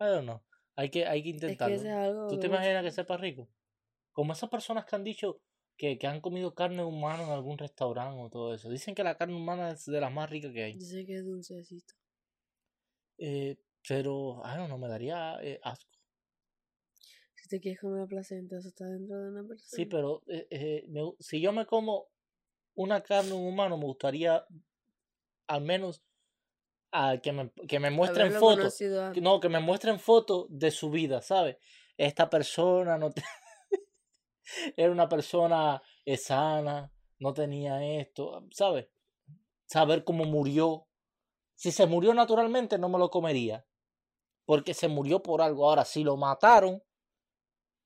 I don't know. Hay que, hay que Es que intentarlo. es algo. ¿Tú te imaginas que sepa rico? Como esas personas que han dicho que, que han comido carne humana en algún restaurante o todo eso. Dicen que la carne humana es de las más ricas que hay. Dice que es dulcecito. Eh, pero, I don't know, me daría eh, asco. Si te quieres comer la placenta, eso está dentro de una persona. Sí, pero eh, eh, me si yo me como una carne un humano, me gustaría al menos que, me, que me muestren fotos. No, que me muestren fotos de su vida, ¿sabes? Esta persona no te- [LAUGHS] era una persona eh, sana, no tenía esto, ¿sabes? Saber cómo murió. Si se murió naturalmente, no me lo comería. Porque se murió por algo. Ahora, si lo mataron,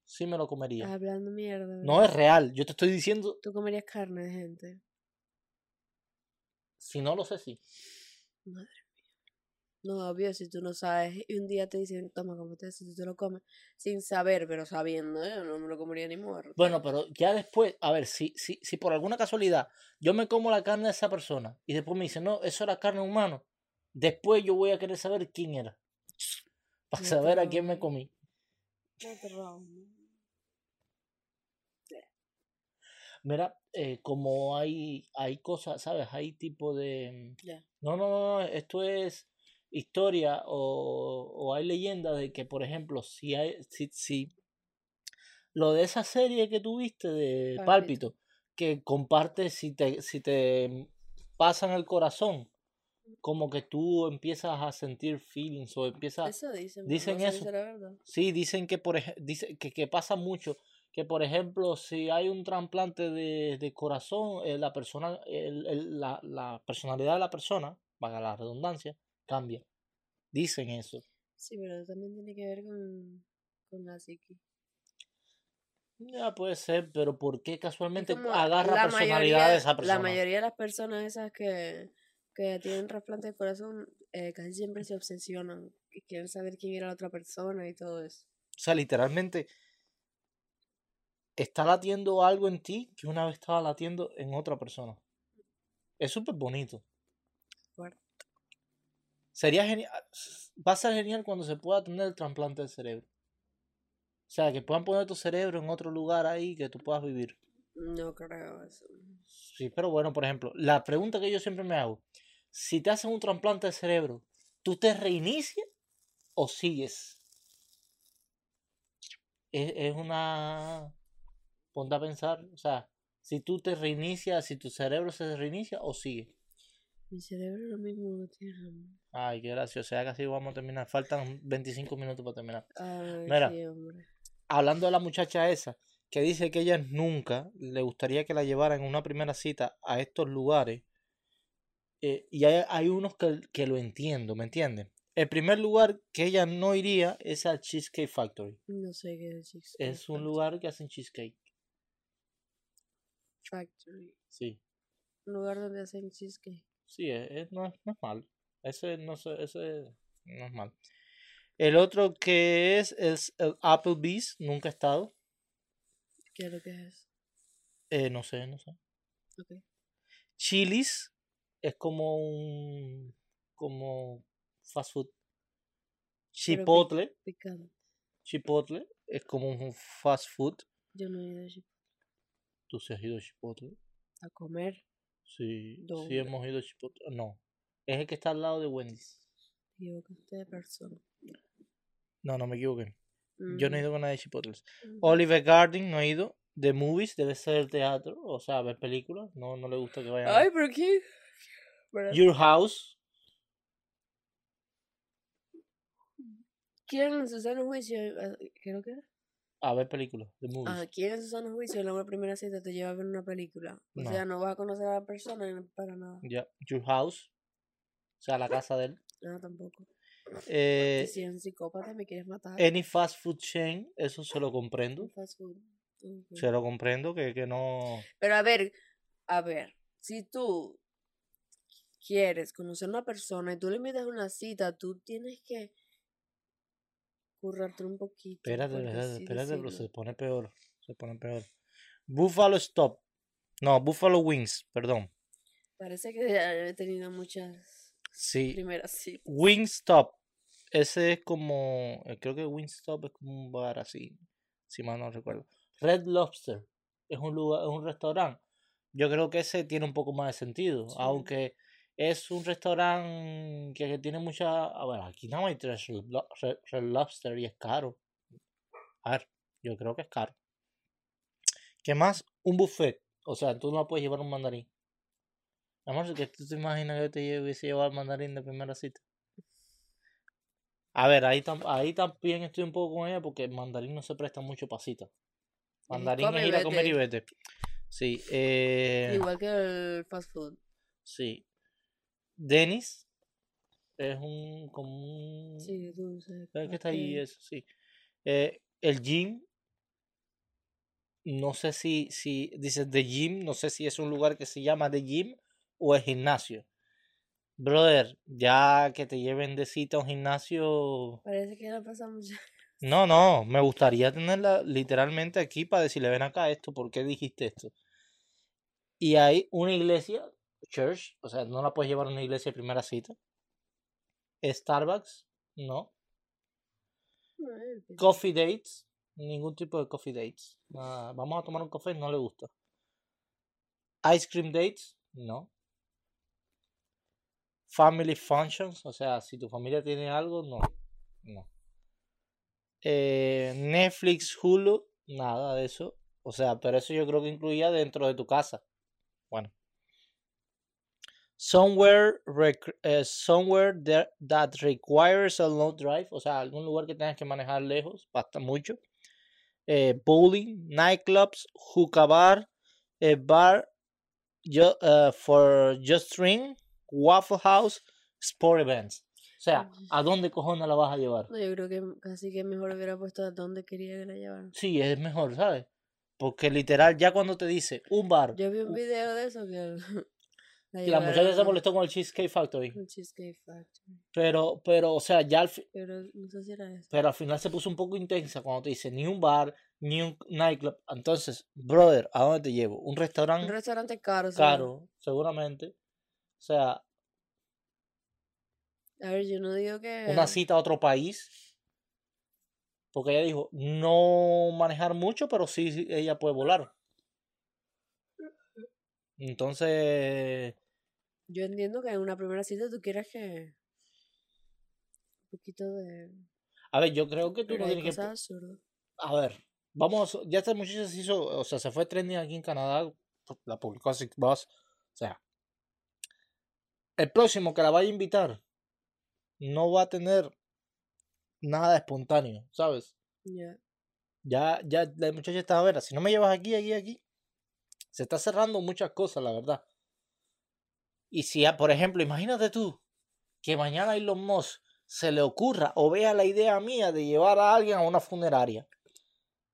sí me lo comería. Estás hablando mierda. No es real. Yo te estoy diciendo, Tú comerías carne de gente. si no lo sé, sí. Madre mía. No, obvio, si tú no sabes y un día te dicen, toma, comete eso, tú te lo comes sin saber, pero sabiendo, yo no me lo comería ni muerto. Bueno, pero ya después, a ver, si, si, si por alguna casualidad yo me como la carne de esa persona y después me dicen, no, eso era carne humana, después yo voy a querer saber quién era. Para No te saber a quién me comí. No te robo. Mira, eh, como hay, hay cosas, ¿sabes? Hay tipo de... Ya. No, no, no, esto es historia o, o hay leyenda de que, por ejemplo, si hay, si, si lo de esa serie que tuviste de Pálpito. Pálpito, que compartes si te, si te pasan el corazón, como que tú empiezas a sentir feelings o empiezas... Eso dicen. dicen no eso. verdad. Sí, dicen que por dice que, que pasa mucho, que por ejemplo, si hay un trasplante de, de corazón, eh, la persona, el- el- la, la personalidad de la persona, valga la redundancia, cambia. Dicen eso. Sí, pero también tiene que ver con, con la psiqui. Ya puede ser, pero ¿por qué casualmente agarra la personalidad mayoría- de esa persona? La mayoría de las personas esas que, que tienen trasplante de corazón eh, casi siempre se obsesionan y quieren saber quién era la otra persona y todo eso. O sea, literalmente está latiendo algo en ti que una vez estaba latiendo en otra persona. Es súper bonito. Fuerte. Sería genial. Va a ser genial cuando se pueda tener el trasplante del cerebro. O sea, que puedan poner tu cerebro en otro lugar ahí que tú puedas vivir. No creo eso. Sí, pero bueno, por ejemplo, la pregunta que yo siempre me hago: si te hacen un trasplante de cerebro, ¿tú te reinicias o sigues? Es, es una. Ponte a pensar, o sea, si tú te reinicias, si tu cerebro se reinicia o sigue. Mi cerebro lo mismo no tiene. hambre. Ay, qué gracioso, ya casi vamos a terminar. Faltan 25 minutos para terminar. Ay, Mira. sí, hablando de la muchacha esa, que dice que ella nunca le gustaría que la llevaran en una primera cita a estos lugares, eh, y hay, hay unos que, que lo entiendo, ¿me entienden? El primer lugar que ella no iría es al Cheesecake Factory. No sé qué es Cheesecake Es un Factory. lugar que hacen cheesecake. Factory. Sí, Un lugar donde hacen cheesecake. sí, es- es- no, es, no es mal. Ese no, sé, ese no es mal. El otro que es, es el Applebee's, nunca he estado. ¿Qué es lo que es? Eh, no sé, no sé. Chili's es como un como fast food. Chipotle, Picante. Chipotle es como un fast food. Yo no he ido a Chip- ¿Tú sí has ido a Chipotle? a comer. Sí, sí ¿Dónde? hemos ido a Chipotle. No, es el que está al lado de Wendy's. Te equivocaste de persona. No, no me equivoqué. Yo no he Ujú, ido con nadie de Chipotle. ujú. Oliver Garden no he ido. The Movies debe ser el teatro, o sea, ver películas. No, no le gusta que vayan. Ay, pero ¿qué? Pero- Your House. ¿Quién en su sano juicio? eh, ¿Qué es lo que era? A ver películas. The Movies. ¿quién en su sano juicio en la primera cita te lleva a ver una película? O No. sea, no vas a conocer a la persona para nada. Ya. Your House. O sea, la casa de él. [LAUGHS] No, tampoco. Eh, si eres un psicópata me quieres matar. any fast food chain, eso se lo comprendo. Fast food. Se lo comprendo que, que no. Pero a ver, a ver, si tú quieres conocer a una persona y tú le invitas una cita, tú tienes que currarte un poquito. Espérate, espérate, espérate, se pone peor. Se pone peor. Buffalo Stop. No, Buffalo Wings, perdón. Parece que ya he tenido muchas Sí. primeras citas. Wingstop. Ese es como. eh, Creo que Wingstop es como un bar así. Si mal no recuerdo. Red Lobster. Es un lugar, es un restaurante. Yo creo que ese tiene un poco más de sentido. Sí. Aunque es un restaurante que, que tiene mucha. A ver, aquí no hay tres Red, Lo- Red- Red Lobster y es caro. A ver, yo creo que es caro. ¿Qué más? Un buffet. O sea, tú no puedes llevar un mandarín. Amor, que tú te imaginas que te lle- hubiese llevado el mandarín de primera cita. A ver, ahí, tam- ahí también estoy un poco con ella porque el mandarín no se presta mucho para citas. Mandarín come es ir a comer y vete. Sí, eh, Igual que el fast food. sí. Denis es un como un Sí, dulce. ¿Sabes qué está ahí? Eso, sí. Eh, el gym. No sé si, si dices The Gym, no sé si es un lugar que se llama The Gym o el gimnasio. Brother, ya que te lleven de cita a un gimnasio. Parece que la pasa mucho. [LAUGHS] No, no, me gustaría tenerla literalmente aquí para decirle, ven acá esto, ¿por qué dijiste esto? Y hay una iglesia, church, o sea, no la puedes llevar a una iglesia de primera cita. Starbucks, no. Coffee dates, ningún tipo de coffee dates. Nada, vamos a tomar un café, no le gusta. Ice cream dates, no. Family functions, o sea, si tu familia tiene algo, no. No. Eh, Netflix, Hulu, nada de eso. O sea, pero eso yo creo que incluía dentro de tu casa. Bueno. Somewhere, eh, somewhere there- that requires a long drive, o sea, algún lugar que tengas que manejar lejos, basta mucho. Eh, bowling, nightclubs, hookah bar, eh, bar ju- eh, for just drink, waffle house, sport events. O sea, ¿a dónde cojones la vas a llevar? No, yo creo que casi que mejor hubiera puesto a dónde quería que la llevaran. Sí, es mejor, ¿sabes? Porque literal, ya cuando te dice un bar, Yo vi un video de eso que y la muchacha se molestó con el Cheesecake Factory. al Cheesecake Factory. Pero, pero, o sea, ya al, fi- Pero no sé si era eso. pero al final se puso un poco intensa cuando te dice ni un bar, ni un nightclub. Entonces, brother, ¿a dónde te llevo? ¿Un Un restaurante restaurante caro, caro? Seguramente. O sea, A ver, yo no digo que. una cita a otro país. Porque ella dijo, no manejar mucho, pero sí sí, ella puede volar. Entonces, Yo entiendo que en una primera cita tú quieras que. Un poquito de. a ver, yo creo que tú no tienes que... absurdas. A ver, vamos, ya esta muchacha se hizo, o sea, se fue trending aquí en Canadá, la publicó Six Boss, o sea, el próximo que la vaya a invitar no va a tener nada espontáneo, ¿sabes? Ya. Ya, ya la muchacha está a ver, si no me llevas aquí, aquí, aquí, se está cerrando muchas cosas, la verdad. Y si, por ejemplo, imagínate tú que mañana a Elon Musk se le ocurra o vea la idea mía de llevar a alguien a una funeraria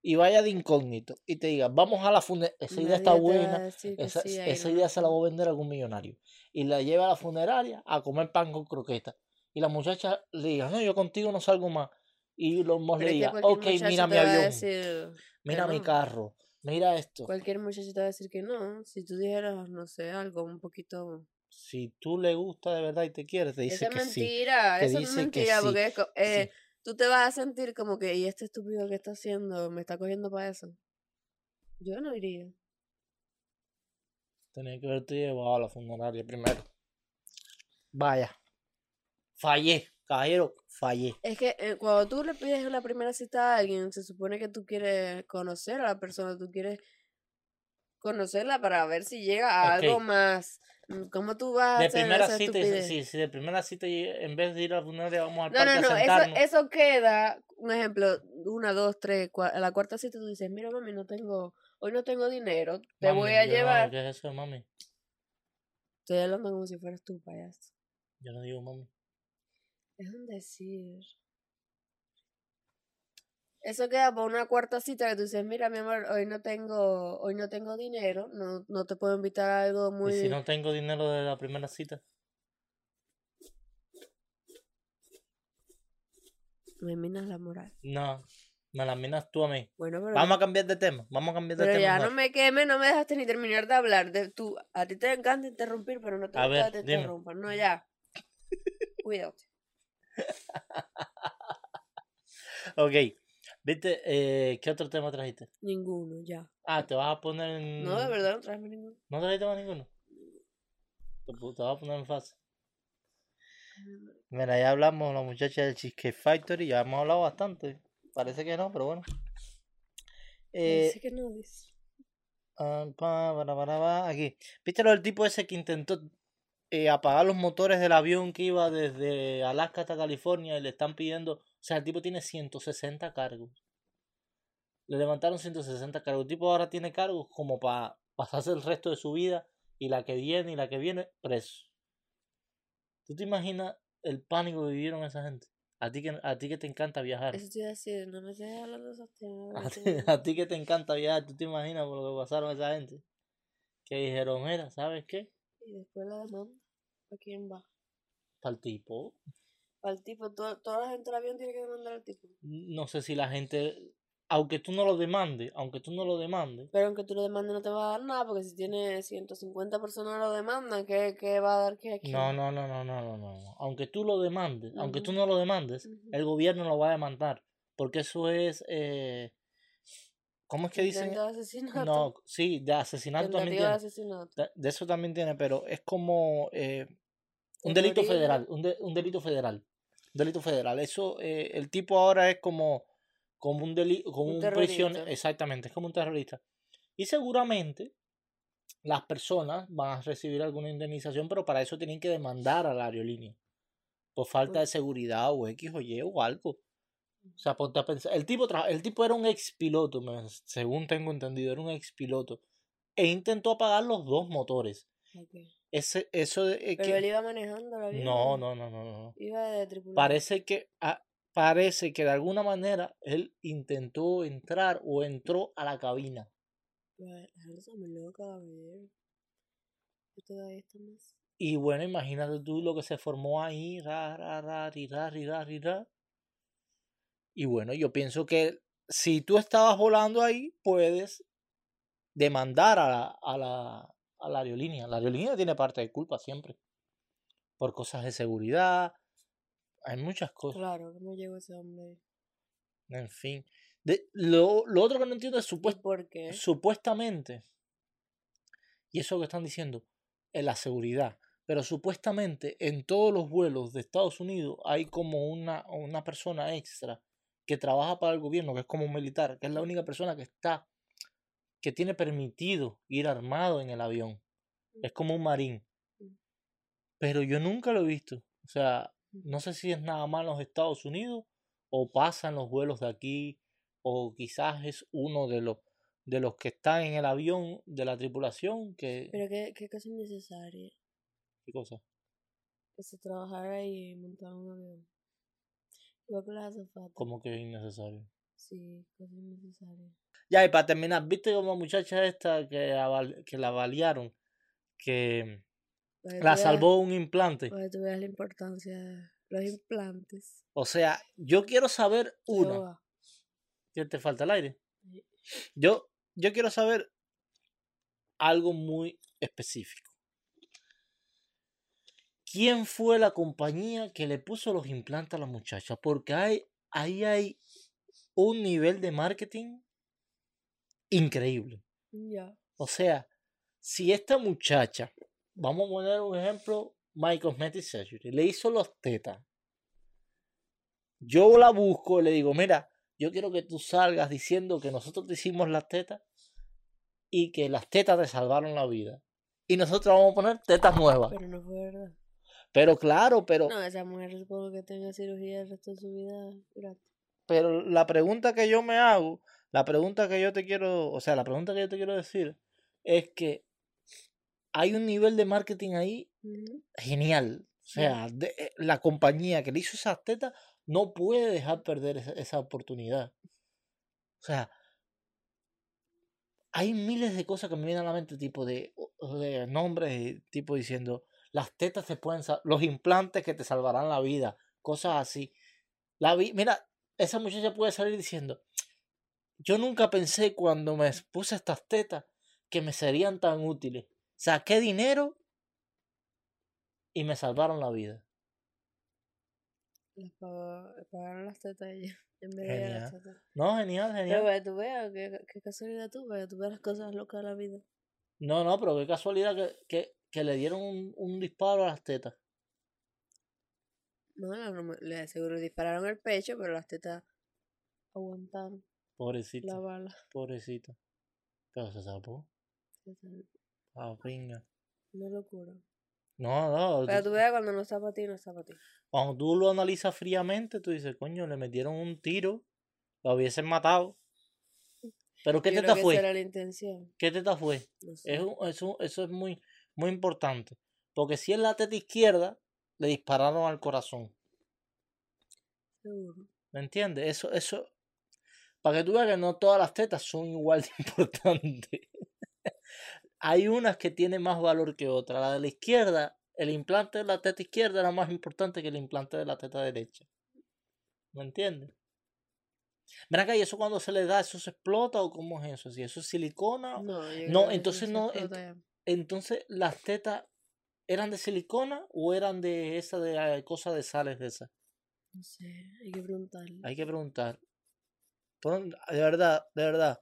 y vaya de incógnito y te diga, vamos a la funeraria, esa idea está Nadie buena, esa, sí, esa idea se la voy a vender a algún millonario. Y la lleva a la funeraria a comer pan con croqueta. Y la muchacha le diga, no, yo contigo no salgo más. Y Elon Musk Pero le diga, ok, mira mi avión, decir mira mi carro, mira esto. Cualquier muchacho te va a decir que no. Si tú dijeras, no sé, algo un poquito. Si tú le gusta de verdad y te quiere, te dice Esa es que sí. mentira, te eso es dice que mentira, sí, porque es co- eh, sí. tú te vas a sentir como que, ¿y este estúpido que está haciendo? Me está cogiendo para eso. Yo no iría. Tenía que haberte llevado a la funeraria primero. Vaya. Fallé, caballero, fallé. Es que eh, cuando tú le pides una primera cita a alguien, se supone que tú quieres conocer a la persona, tú quieres conocerla para ver si llega a algo más. Mm, ¿Cómo tú vas a De hacer primera cita, si, si de primera cita y en vez de ir a la funeraria vamos al No, parque no, no, a eso, sentarnos. eso queda, un ejemplo, una, dos, tres, cua- a la cuarta cita tú dices, mira mami, no tengo, hoy no tengo dinero, te Mami, voy a yo llevar. ¿Qué es eso, mami? Estoy hablando como si fueras tú, payaso. Yo no digo mami. Es un decir. Eso queda por una cuarta cita que tú dices, mira mi amor, hoy no tengo, hoy no tengo dinero, no, no te puedo invitar a algo muy... ¿Y si no tengo dinero de la primera cita? Me minas la moral. No, me la minas tú a mí. Bueno, pero, Vamos a cambiar de tema, vamos a cambiar de pero tema. ya no me queme, no me dejaste ni terminar de hablar. De, tú, a ti te encanta interrumpir, pero no te A gusta ver, que te dime. interrumpan. No, ya. [LAUGHS] Cuídate. Ok, viste, eh, ¿qué otro tema trajiste? Ninguno, ya. Ah, te vas a poner en... No, de verdad, no traes ninguno. ¿No trajiste más ninguno? Te, vas a poner en fase. Mira, ya hablamos de la muchacha del Cheesecake Factory, ya hemos hablado bastante. Parece que no, pero bueno. Eh, Parece que no dice. ah, aquí. ¿Viste lo del tipo ese que intentó eh, apagar los motores del avión que iba desde Alaska hasta California y le están pidiendo... O sea, el tipo tiene 160 cargos. Le levantaron 160 cargos. El tipo ahora tiene cargos como para pasarse el resto de su vida y la que viene y la que viene preso. ¿Tú te imaginas el pánico que vivieron esa gente? A ti que, a ti que te encanta viajar. Eso te iba a decir, no me estés hablando de esos temas. [LAUGHS] A ti, a ti que te encanta viajar, ¿tú te imaginas por lo que pasaron esa gente? Que dijeron, mira, ¿sabes qué? Y después la demanda. ¿A quién va? Para el tipo. Al tipo, to- toda la gente del avión tiene que demandar al tipo. No sé si la gente, aunque tú no lo demandes, aunque tú no lo demandes, Pero aunque tú lo demandes no te va a dar nada, porque si tiene 150 personas lo demandan, ¿qué, qué va a dar qué aquí? no, no, no, no, no, no, no. Aunque tú lo demandes, aunque tú no lo demandes, el gobierno lo va a demandar. Porque eso es, eh, ¿cómo es que dicen? De asesinato. No, sí, de asesinato también de asesinato. De, eso también tiene, pero es como eh, un delito federal, un, de- un delito federal. Delito federal. Eso, eh, el tipo ahora es como, como un delito, como Un un, prisionero. Exactamente, es como un terrorista. Y seguramente las personas van a recibir alguna indemnización, pero para eso tienen que demandar a la aerolínea. Por falta de seguridad o X o Y o algo. O sea, ponte a pensar. El tipo, el tipo era un ex piloto, según tengo entendido, era un ex piloto. E intentó apagar los dos motores. Ese, eso de, eh, Pero que- él iba manejando el avión. No, no, no, no, no. Iba de tripulante. Parece que, ah, parece que de alguna manera él intentó entrar o entró a la cabina. La gente loca, todavía más. Y bueno, imagínate tú lo que se formó ahí, ra, ra, ra, ri, ra, ri, ra, ri, ra. Y bueno, yo pienso que si tú estabas volando ahí, puedes demandar a la, a la, a la aerolínea. La aerolínea tiene parte de culpa siempre. Por cosas de seguridad. Hay muchas cosas. Claro, ¿cómo llegó ese hombre? En fin. De, lo, lo otro que no entiendo es ¿Y supuest- por qué? supuestamente, y eso que están diciendo, en la seguridad, pero supuestamente en todos los vuelos de Estados Unidos hay como una, una persona extra que trabaja para el gobierno, que es como un militar, que es la única persona que está, que tiene permitido ir armado en el avión. Es como un marín. Pero yo nunca lo he visto. O sea, no sé si es nada más en los Estados Unidos o pasa en los vuelos de aquí o quizás es uno de los de los que están en el avión de la tripulación que Pero qué, qué cosa innecesaria. ¿qué cosa? Que se trabajara y montar un avión. Igual que las azafatas. como que es innecesario. Sí, cosa innecesaria. Ya, y para terminar, ¿viste como muchacha esta que, aval- que la balearon? Que la veas- salvó un implante. Para que tú veas la importancia de los implantes. O sea, yo quiero saber una. Jehová. ¿Qué te falta el aire? Yo, yo quiero saber algo muy específico. ¿Quién fue la compañía que le puso los implantes a la muchacha? Porque hay, ahí hay un nivel de marketing increíble. Ya. O sea, si esta muchacha, vamos a poner un ejemplo, My Cosmetic Surgery, le hizo los tetas. Yo la busco y le digo, mira, yo quiero que tú salgas diciendo que nosotros te hicimos las tetas y que las tetas te salvaron la vida. Y nosotros vamos a poner tetas nuevas. Pero no fue verdad. Pero claro, pero, No, esa mujer supongo que tenga cirugía el resto de su vida gratis. pero la pregunta que yo me hago, la pregunta que yo te quiero, o sea, la pregunta que yo te quiero decir es que hay un nivel de marketing ahí genial. O sea, de- eh, la compañía que le hizo esas tetas no puede dejar perder esa, esa oportunidad. O sea, hay miles de cosas que me vienen a la mente, tipo de, de nombres, tipo diciendo, las tetas te pueden, sal- los implantes que te salvarán la vida, cosas así. La vi, mira, esa muchacha puede salir diciendo, yo nunca pensé cuando me puse estas tetas que me serían tan útiles. Saqué dinero y me salvaron la vida. Les pagaron las tetas a ella. [LAUGHS] En vez de las tetas. No, genial, Pero genial. para que tú veas, qué, qué casualidad tú, para que tú veas las cosas locas de la vida. No, no, pero qué casualidad que, que, que le dieron un, un disparo a las tetas. No, no, no, le seguro dispararon el pecho, pero las tetas aguantaron Pobrecita, la bala. pobrecita. Pero se salvó. Ah, pinga. Una locura. No, no. Que tú- veas cuando no está para ti, no está para ti. Cuando tú lo analizas fríamente, tú dices, coño, le metieron un tiro, lo hubiesen matado. Pero ¿qué Yo teta creo que fue? esa era la intención. ¿Qué teta fue? No sé. Es un- eso, eso es muy, muy importante. Porque si es la teta izquierda, le dispararon al corazón. Seguro. ¿Me entiendes? Eso, eso. Para que tú veas que no todas las tetas son igual de [LAUGHS] importantes. Hay unas que tienen más valor que otras. La de la izquierda, el implante de la teta izquierda era más importante que el implante de la teta derecha. ¿Me entiendes? Mira acá, ¿y eso cuando se le da, eso se explota o cómo es eso? Si eso es silicona. No, entonces no. Entonces, ¿las tetas eran de silicona o eran de esa de eh, cosa de sales de esa? No sé, hay que preguntarle. Hay que preguntar. De verdad, de verdad.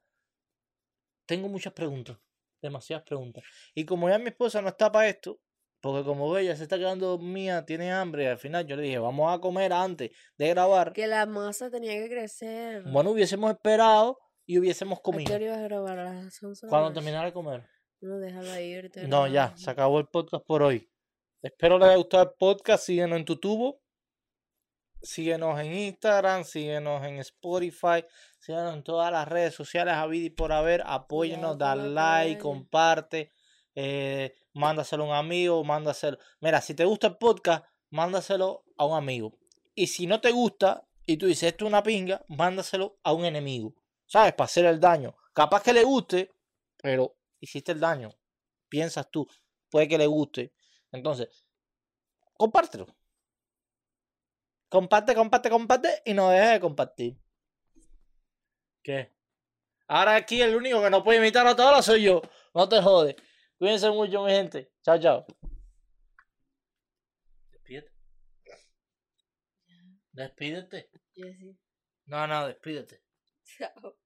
Tengo muchas preguntas. Demasiadas preguntas. Y como ya mi esposa no está para esto, porque como ve, ella se está quedando mía, tiene hambre, y al final yo le dije, vamos a comer antes de grabar. Que la masa tenía que crecer. Bueno, hubiésemos esperado y hubiésemos ¿A qué comido. ibas a grabar? A las 11 de la Cuando terminara de comer. No, déjala ahorita. No, ya, se acabó el podcast por hoy. Espero les haya gustado el podcast. Síguenos en tu tubo. Síguenos en Instagram, síguenos en Spotify, síguenos en todas las redes sociales, a y por haber. Apóyennos, con da la like, comparte, eh, mándaselo a un amigo, mándaselo. Mira, si te gusta el podcast, mándaselo a un amigo. Y si no te gusta y tú dices esto es una pinga, mándaselo a un enemigo. ¿Sabes? Para hacer el daño. Capaz que le guste, pero hiciste el daño. Piensas tú, puede que le guste. Entonces, compártelo. Comparte, comparte, comparte y no dejes de compartir. ¿Qué? Ahora aquí el único que no puede imitar a todos soy yo. No te jodes. Cuídense mucho, mi gente. Chao, chao. Despídete. Despídete. Yo sí. No, no, despídete. Chao.